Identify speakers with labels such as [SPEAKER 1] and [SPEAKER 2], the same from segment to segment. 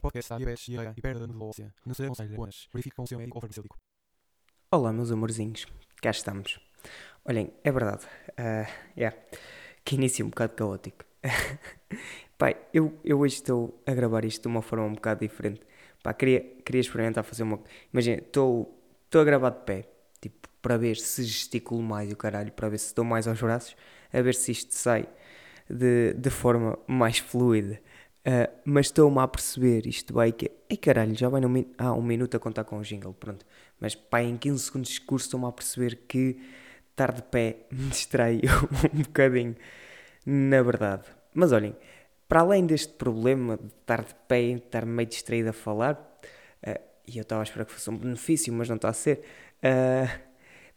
[SPEAKER 1] Este podcast está diabetes, diarreia e perda de medulócia. Não se aconselha. Verifique com o seu médico farmacêutico.
[SPEAKER 2] Olá, meus amorzinhos, cá estamos. Olhem, é verdade, ah, yeah, que início um bocado caótico. Pai, eu, eu hoje estou a gravar isto de uma forma um bocado diferente. Pá, queria, queria experimentar fazer uma. Imagina, estou a gravar de pé, tipo, para ver se gesticulo mais o caralho, para ver se dou mais aos braços, a ver se isto sai de, de forma mais fluida. Ah, mas estou-me a perceber isto vai que. Ai caralho, já vai min... ah, um minuto a contar com o jingle, pronto. Mas pá, em 15 segundos de discurso estou-me a perceber que estar de pé me distrai um bocadinho, na verdade. Mas olhem, para além deste problema de estar de pé e estar meio distraído a falar, ah, e eu estava a esperar que fosse um benefício, mas não está a ser, ah,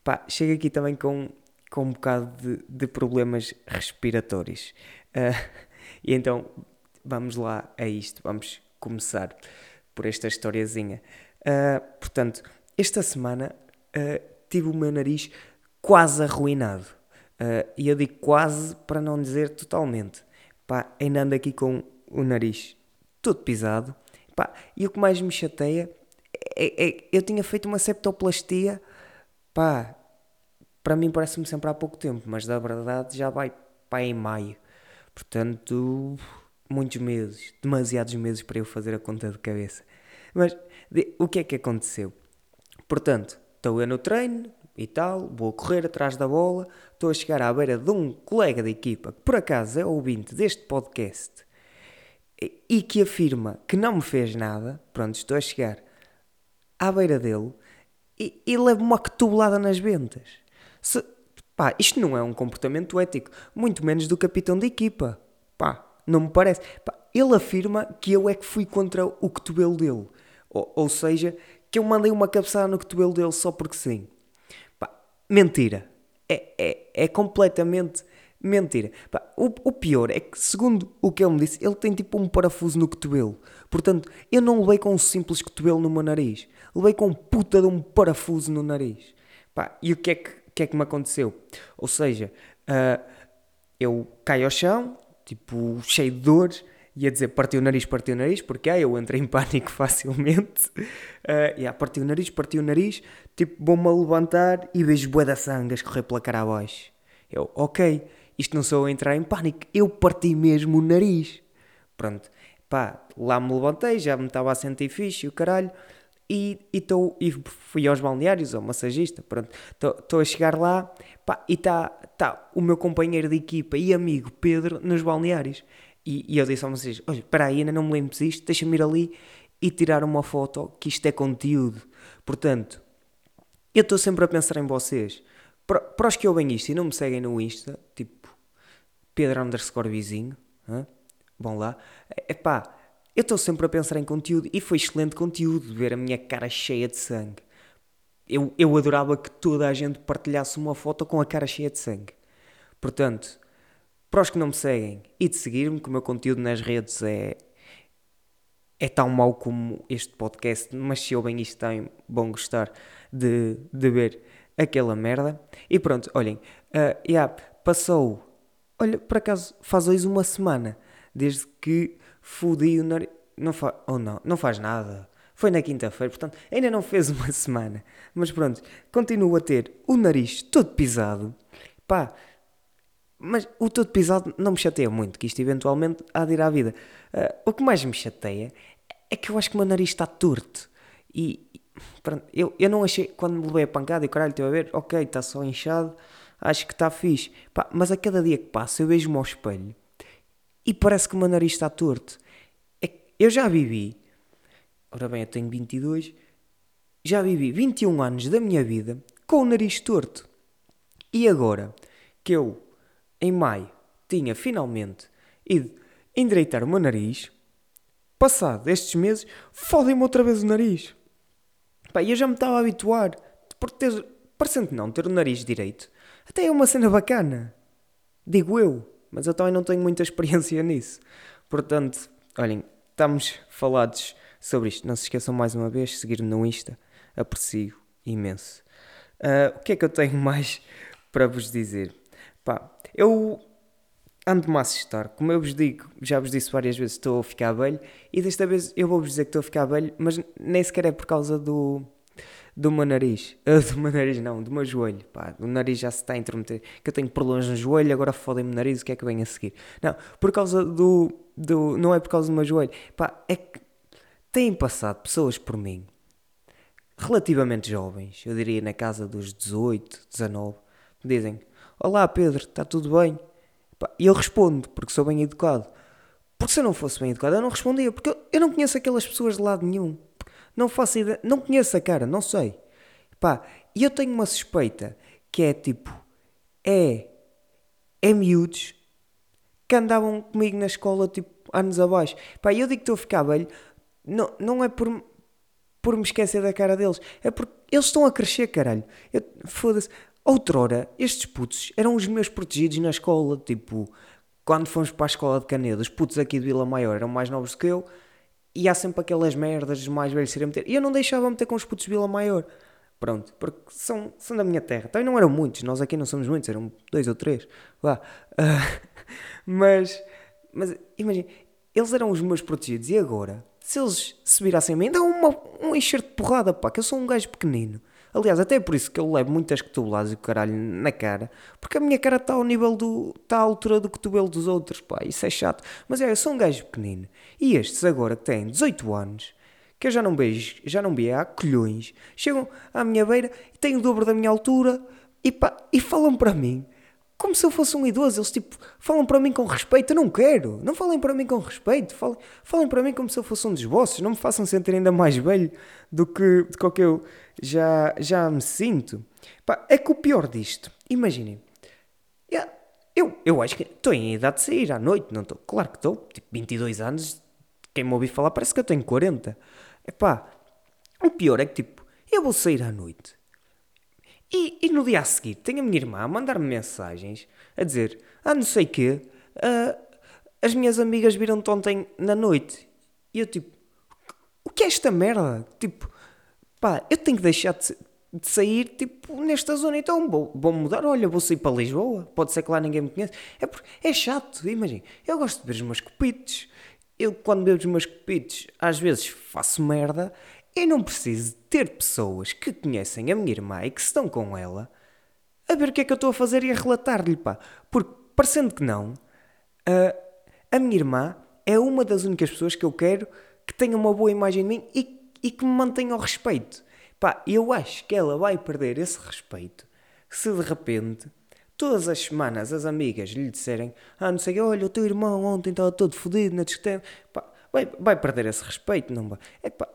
[SPEAKER 2] pá, chego aqui também com, com um bocado de, de problemas respiratórios. E então vamos lá a isto, vamos começar por esta historiazinha. Ah, portanto, esta semana ah, tive o meu nariz quase arruinado. Ah, e eu digo quase para não dizer totalmente. Pá, ainda ando aqui com o nariz todo pisado. Pá, e o que mais me chateia é, é eu tinha feito uma septoplastia. Pá, para mim parece-me sempre há pouco tempo, mas da verdade já vai pá, em maio. Portanto, muitos meses, demasiados meses para eu fazer a conta de cabeça. Mas de- o que é que aconteceu? Portanto, estou eu no treino e tal, vou correr atrás da bola, estou a chegar à beira de um colega de equipa que por acaso é ouvinte deste podcast e- e que afirma que não me fez nada. Pronto, estou a chegar à beira dele e, e levo uma cotovelada nas ventas. Se- pá, isto não é um comportamento ético, muito menos do capitão da equipa. Pá, não me parece. Pá, ele afirma que eu é que fui contra o cotovelo dele. Ou, ou seja, que eu mandei uma cabeçada no cotovelo dele só porque sim. Pá, mentira. É, é, é completamente mentira. Pá, o, o pior é que, segundo o que ele me disse, ele tem tipo um parafuso no cotovelo. Portanto, eu não levei com um simples cotovelo no meu nariz. Levei com um puta de um parafuso no nariz. Pá, e o que é que, que, é que me aconteceu? Ou seja, ah, eu caio ao chão, tipo, cheio de dores, ia dizer partiu o nariz, partiu o nariz, porque ah, eu entrei em pânico facilmente. Uh, yeah, partiu o nariz, partiu o nariz, tipo, vou-me a levantar e vejo bué da sangue a escorrer pela cara abaixo. Eu, ok, isto não sou a entrar em pânico, eu parti mesmo o nariz. Pronto, pá, lá me levantei, já me estava a sentir fixe, o caralho, e, e, tô, e fui aos balneários, ao massagista, pronto, estou a chegar lá, pá, e está tá o meu companheiro de equipa e amigo Pedro nos balneários. E, e eu disse ao massagista, olha, espera aí, ainda não me lembro disto, deixa-me ir ali e tirar uma foto, que isto é conteúdo. Portanto, eu estou sempre a pensar em vocês. Para, para os que ouvem isto e não me seguem no Insta, tipo Pedro underscore vizinho, hã? vão lá. Epá, eu estou sempre a pensar em conteúdo e foi excelente conteúdo ver a minha cara cheia de sangue. Eu, eu adorava que toda a gente partilhasse uma foto com a cara cheia de sangue. Portanto, para os que não me seguem e de seguir-me, que o meu conteúdo nas redes é, é tão mau como este podcast, mas se ouvem isto têm, vão gostar de, de ver aquela merda. E pronto, olhem, uh, yeah, passou, olha, por acaso faz hoje uma semana, desde que fodi o nariz, não faz, ou não, não faz nada, foi na quinta-feira, portanto ainda não fez uma semana, mas pronto, continuo a ter o nariz todo pisado, pá, mas o todo pisado não me chateia muito, que isto eventualmente há de ir à vida. Uh, o que mais me chateia é que eu acho que o meu nariz está torto. E pronto, eu, eu não achei, quando me levei a pancada e o caralho, estou a ver, ok, está só inchado, acho que está fixe. Pá, mas a cada dia que passa eu vejo-me ao espelho e parece que o meu nariz está torto. É, eu já vivi, ora bem, eu tenho 22, já vivi 21 anos da minha vida com o nariz torto. E agora que eu em maio tinha finalmente ido endireitar o meu nariz, passado estes meses, fodem-me outra vez o nariz. Pá, eu já me estava a habituar. Porque ter, parecendo não, ter o nariz direito, até é uma cena bacana. Digo eu. Mas eu também não tenho muita experiência nisso. Portanto, olhem, estamos falados sobre isto. Não se esqueçam mais uma vez, seguir-me no Insta. Aprecio imenso. Uh, o que é que eu tenho mais para vos dizer? Pá, eu ando-me a assustar. Como eu vos digo, já vos disse várias vezes, estou a ficar velho. E desta vez eu vou-vos dizer que estou a ficar velho, mas nem sequer é por causa do, do meu nariz. Do meu nariz não, do meu joelho. Pá, o nariz já se está a intrometer. Que eu tenho problemas no joelho, agora fodem-me o nariz, o que é que vem a seguir? Não, por causa do, do... Não é por causa do meu joelho. Pá, é que têm passado pessoas por mim, relativamente jovens, eu diria na casa dos 18, 19, dizem: Olá Pedro, está tudo bem? E eu respondo, porque sou bem educado. Porque se eu não fosse bem educado, eu não respondia, porque eu, não conheço aquelas pessoas de lado nenhum. Não faço ideia, não conheço a cara, não sei. Pá, e eu tenho uma suspeita que é tipo, é, é miúdos que andavam comigo na escola tipo anos abaixo. Pá, eu digo que estou a ficar velho, não, não é por, por me esquecer da cara deles, é porque eles estão a crescer, caralho. Foda-se. Outrora, estes putos eram os meus protegidos na escola, tipo, quando fomos para a escola de Canedo, os putos aqui de Vila Maior eram mais novos que eu, e há sempre aquelas merdas mais velhos serem meter. E eu não deixava meter com os putos de Vila Maior. Pronto, porque são, são da minha terra. Também não eram muitos, nós aqui não somos muitos, eram dois ou três. Vá. Uh, mas, mas imagina, eles eram os meus protegidos e agora, se eles se virassem a mim, dá uma, um enxerto de porrada, pá, que eu sou um gajo pequenino. Aliás, até é por isso que eu levo muitas cotoveladas e o caralho na cara, porque a minha cara está ao nível do. está à altura do cotovelo dos outros, pá, isso é chato. Mas é, eu sou um gajo pequenino. E estes agora que têm 18 anos, que eu já não beijo, já não vi há colhões, chegam à minha beira e têm o dobro da minha altura e, pá, e falam para mim como se eu fosse um idoso. Eles tipo, falam para mim com respeito. Eu não quero. Não falem para mim com respeito. Falem, falem para mim como se eu fosse um dos vossos. Não me façam sentir ainda mais velho do que, do que eu já, já me sinto. Pá, é que o pior disto, imaginem, eu, eu acho que estou em idade de sair à noite, não estou? Claro que estou, tipo 22 anos, quem me ouvi falar parece que eu tenho 40. Epá, o pior é que tipo, eu vou sair à noite e, e no dia a seguir tenho a minha irmã a mandar-me mensagens a dizer, ah não sei quê, uh, as minhas amigas viram-te ontem na noite. E eu tipo, o que é esta merda? Tipo, pá, eu tenho que deixar de, de sair, tipo, nesta zona, então vou, vou mudar, olha, vou sair para Lisboa, pode ser que lá ninguém me conheça. É, porque, é chato, imagina, eu gosto de ver os meus copitos, eu quando vejo os meus copitos, às vezes faço merda, eu não preciso ter pessoas que conhecem a minha irmã e que estão com ela a ver o que é que eu estou a fazer e a relatar-lhe, pá. Porque, parecendo que não, a, a minha irmã é uma das únicas pessoas que eu quero que tenha uma boa imagem de mim e e que me mantenha o respeito. Pá, eu acho que ela vai perder esse respeito se de repente, todas as semanas, as amigas lhe disserem: Ah, não sei, olha, o teu irmão ontem estava todo fodido na discoteca. Vai, vai perder esse respeito, não vai?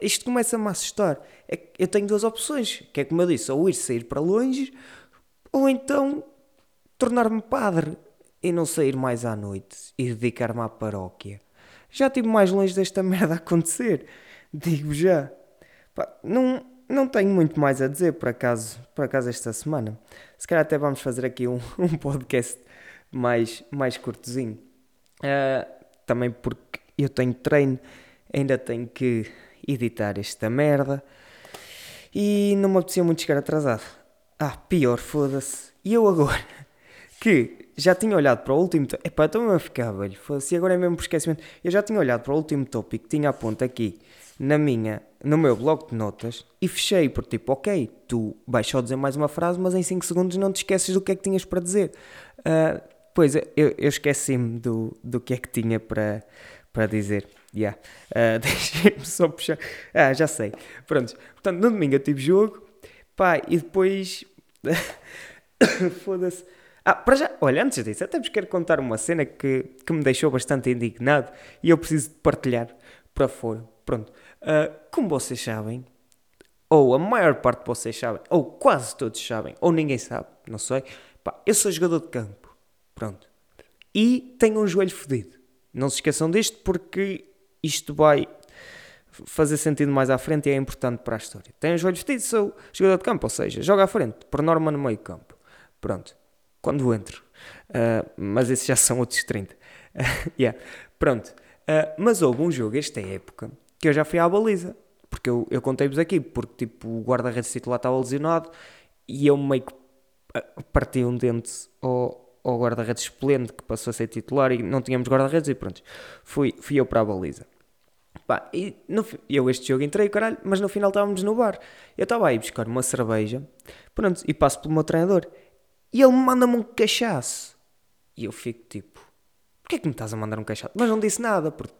[SPEAKER 2] Isto começa-me a assustar. É, eu tenho duas opções, que é como eu disse, ou ir sair para longe, ou então tornar-me padre e não sair mais à noite e dedicar-me à paróquia. Já estive mais longe desta merda acontecer, digo já. Pá, não, não tenho muito mais a dizer, por acaso, por acaso esta semana. Se calhar até vamos fazer aqui um, um podcast mais, mais curtozinho. Uh, também porque eu tenho treino, ainda tenho que editar esta merda. E não me apetecia muito chegar atrasado. Ah, pior, foda-se. E eu agora, que já tinha olhado para o último... Epá, estou-me a ficar velho, foda-se. Agora é mesmo por esquecimento. Eu já tinha olhado para o último tópico que tinha a ponta aqui na minha, no meu bloco de notas e fechei por tipo, ok, tu vais só dizer mais uma frase, mas em 5 segundos não te esqueces do que é que tinhas para dizer. Uh, pois, eu, eu esqueci-me do, do que é que tinha para, para dizer. Yeah. Uh, Deixei-me só puxar. Ah, já sei. Pronto. Portanto, no domingo eu tive jogo. Pá, e depois. Foda-se. Ah, para já, olha, antes disso, até vos quero contar uma cena que, que me deixou bastante indignado e eu preciso de partilhar para fora. Pronto. Uh, como vocês sabem, ou a maior parte de vocês sabem, ou quase todos sabem, ou ninguém sabe, não sei, pá, eu sou jogador de campo. Pronto. E tenho um joelho fodido. Não se esqueçam disto porque isto vai fazer sentido mais à frente e é importante para a história. Tem os olhos vestidos, sou jogador de campo, ou seja, joga à frente, por norma no meio campo. Pronto, quando entro. Uh, mas esses já são outros 30. Uh, yeah. Pronto, uh, mas houve um jogo esta época que eu já fui à baliza. Porque eu, eu contei-vos aqui, porque tipo, o guarda-redes titular estava lesionado e eu meio que parti um dente ao, ao guarda-redes esplêndido que passou a ser titular e não tínhamos guarda-redes e pronto, fui, fui eu para a baliza. Pá, e no, eu este jogo entrei, caralho, mas no final estávamos no bar. Eu estava aí buscar uma cerveja, pronto, e passo pelo meu treinador. E ele manda-me um cachaço. E eu fico tipo, porquê é que me estás a mandar um cachaço? Mas não disse nada, porque,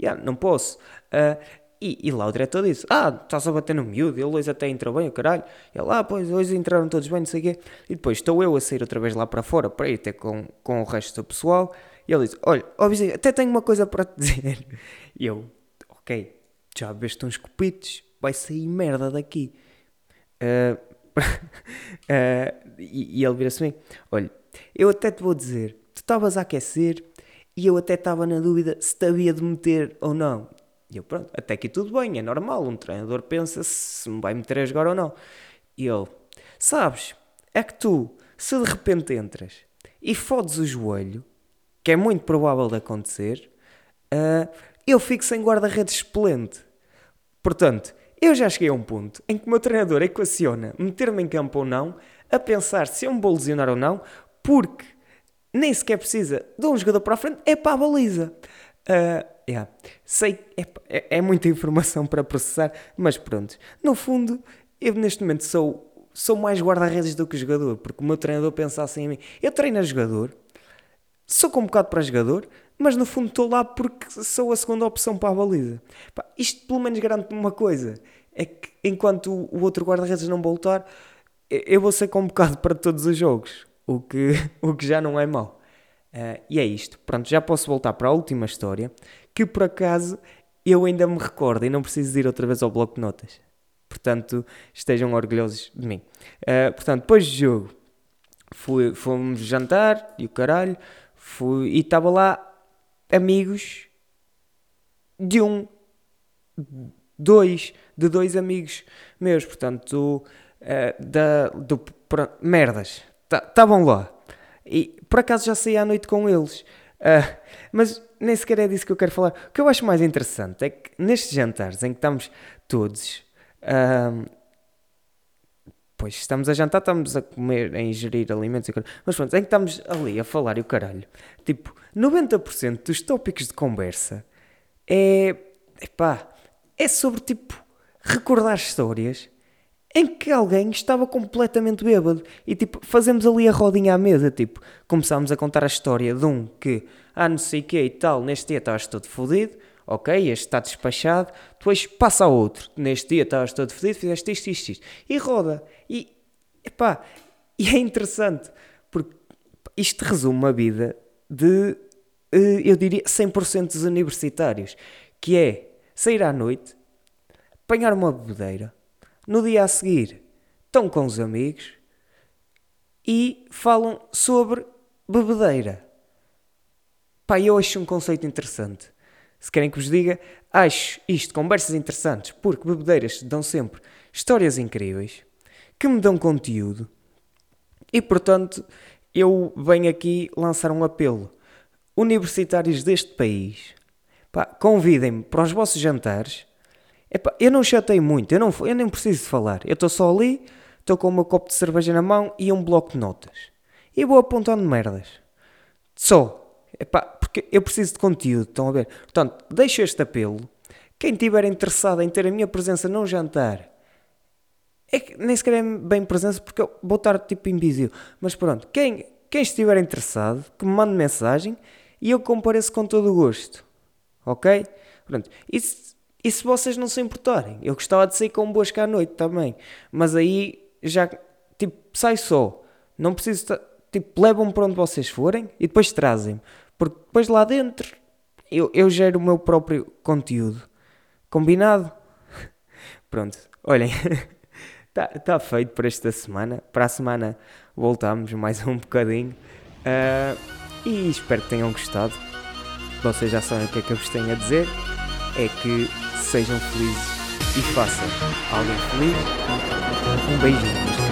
[SPEAKER 2] yeah, não posso. Uh, e, e, lá o diretor disse: Ah, estás a bater no miúdo, ele hoje até entrou bem, o caralho. E ele, ah, pois, hoje entraram todos bem, não sei o quê. E depois estou eu a sair outra vez lá para fora para ir ter com, com o resto do pessoal. E ele disse: Olha, ó vizinho, até tenho uma coisa para te dizer. E eu, ok, já bebeste uns copitos, vai sair merda daqui. Uh, uh, e, e, ele vira-se assim: Olha, eu até te vou dizer, tu estavas a aquecer e eu até estava na dúvida se te havia de meter ou não. E eu, pronto, até aqui tudo bem, é normal. Um treinador pensa se me vai meter a jogar ou não. E ele, sabes, é que tu, se de repente entras e fodes o joelho, que é muito provável de acontecer, uh, eu fico sem guarda-redes excelente. Portanto, eu já cheguei a um ponto em que o meu treinador equaciona meter-me em campo ou não, a pensar se eu me vou lesionar ou não, porque nem sequer precisa de um jogador para a frente, é para a baliza. Uh, yeah. Sei, é, é, é, muita informação para processar, mas pronto. No fundo, eu neste momento sou, sou mais guarda-redes do que jogador, porque o meu treinador pensa assim em mim. Eu treino a jogador, sou convocado para jogador, mas no fundo estou lá porque sou a segunda opção para a baliza. Pá, isto pelo menos garante-me uma coisa: é que enquanto o outro guarda-redes não voltar, eu vou ser convocado para todos os jogos, o que, o que já não é mau. Uh, e é isto. Pronto, já posso voltar para a última história, que por acaso eu ainda me recordo e não preciso ir outra vez ao bloco de notas. Portanto, estejam orgulhosos de mim. Uh, portanto, depois do jogo, fui, fomos jantar e o caralho, fui, e estava lá amigos de um, dois, de dois amigos meus, portanto, uh, da, do, merdas, estavam lá. E por acaso já saí à noite com eles. Uh, mas nem sequer é disso que eu quero falar. O que eu acho mais interessante é que nestes jantares em que estamos todos. Uh, pois estamos a jantar, estamos a comer, a ingerir alimentos e Mas pronto, em que estamos ali a falar e o caralho. Tipo, 90% dos tópicos de conversa é. Epá, é sobre tipo recordar histórias em que alguém estava completamente bêbado. E tipo, fazemos ali a rodinha à mesa, tipo, começámos a contar a história de um que, ah, não sei o que e tal, neste dia estavas todo fodido, ok, este está despachado, depois passa a outro, neste dia estavas todo fodido, fizeste isto, isto, isto, e roda. E, epá, e é interessante, porque isto resume uma vida de, eh, eu diria, 100% dos universitários, que é sair à noite, apanhar uma bebedeira, no dia a seguir, estão com os amigos e falam sobre bebedeira. Pá, eu acho um conceito interessante. Se querem que vos diga, acho isto conversas interessantes, porque bebedeiras dão sempre histórias incríveis que me dão conteúdo e, portanto, eu venho aqui lançar um apelo. Universitários deste país, convidem-me para os vossos jantares Epá, eu não chatei muito, eu, não, eu nem preciso falar. Eu estou só ali, estou com o meu copo de cerveja na mão e um bloco de notas. E vou apontando merdas. Só. Epá, porque eu preciso de conteúdo, estão a ver? Portanto, deixo este apelo. Quem estiver interessado em ter a minha presença num jantar, é que nem sequer é bem presença porque eu vou estar tipo invisível. Mas pronto, quem, quem estiver interessado, que me mande mensagem e eu compareço com todo o gosto. Ok? Pronto. Isso e se vocês não se importarem, eu gostava de sair com um bosque à noite também. Mas aí já, tipo, sai só. Não preciso, tipo, levam-me para onde vocês forem e depois trazem-me. Porque depois lá dentro eu, eu gero o meu próprio conteúdo. Combinado? Pronto, olhem, está tá feito por esta semana. Para a semana voltamos mais um bocadinho. Uh, e espero que tenham gostado. Vocês já sabem o que é que eu vos tenho a dizer
[SPEAKER 1] é que sejam felizes e façam alguém feliz. Um beijinho.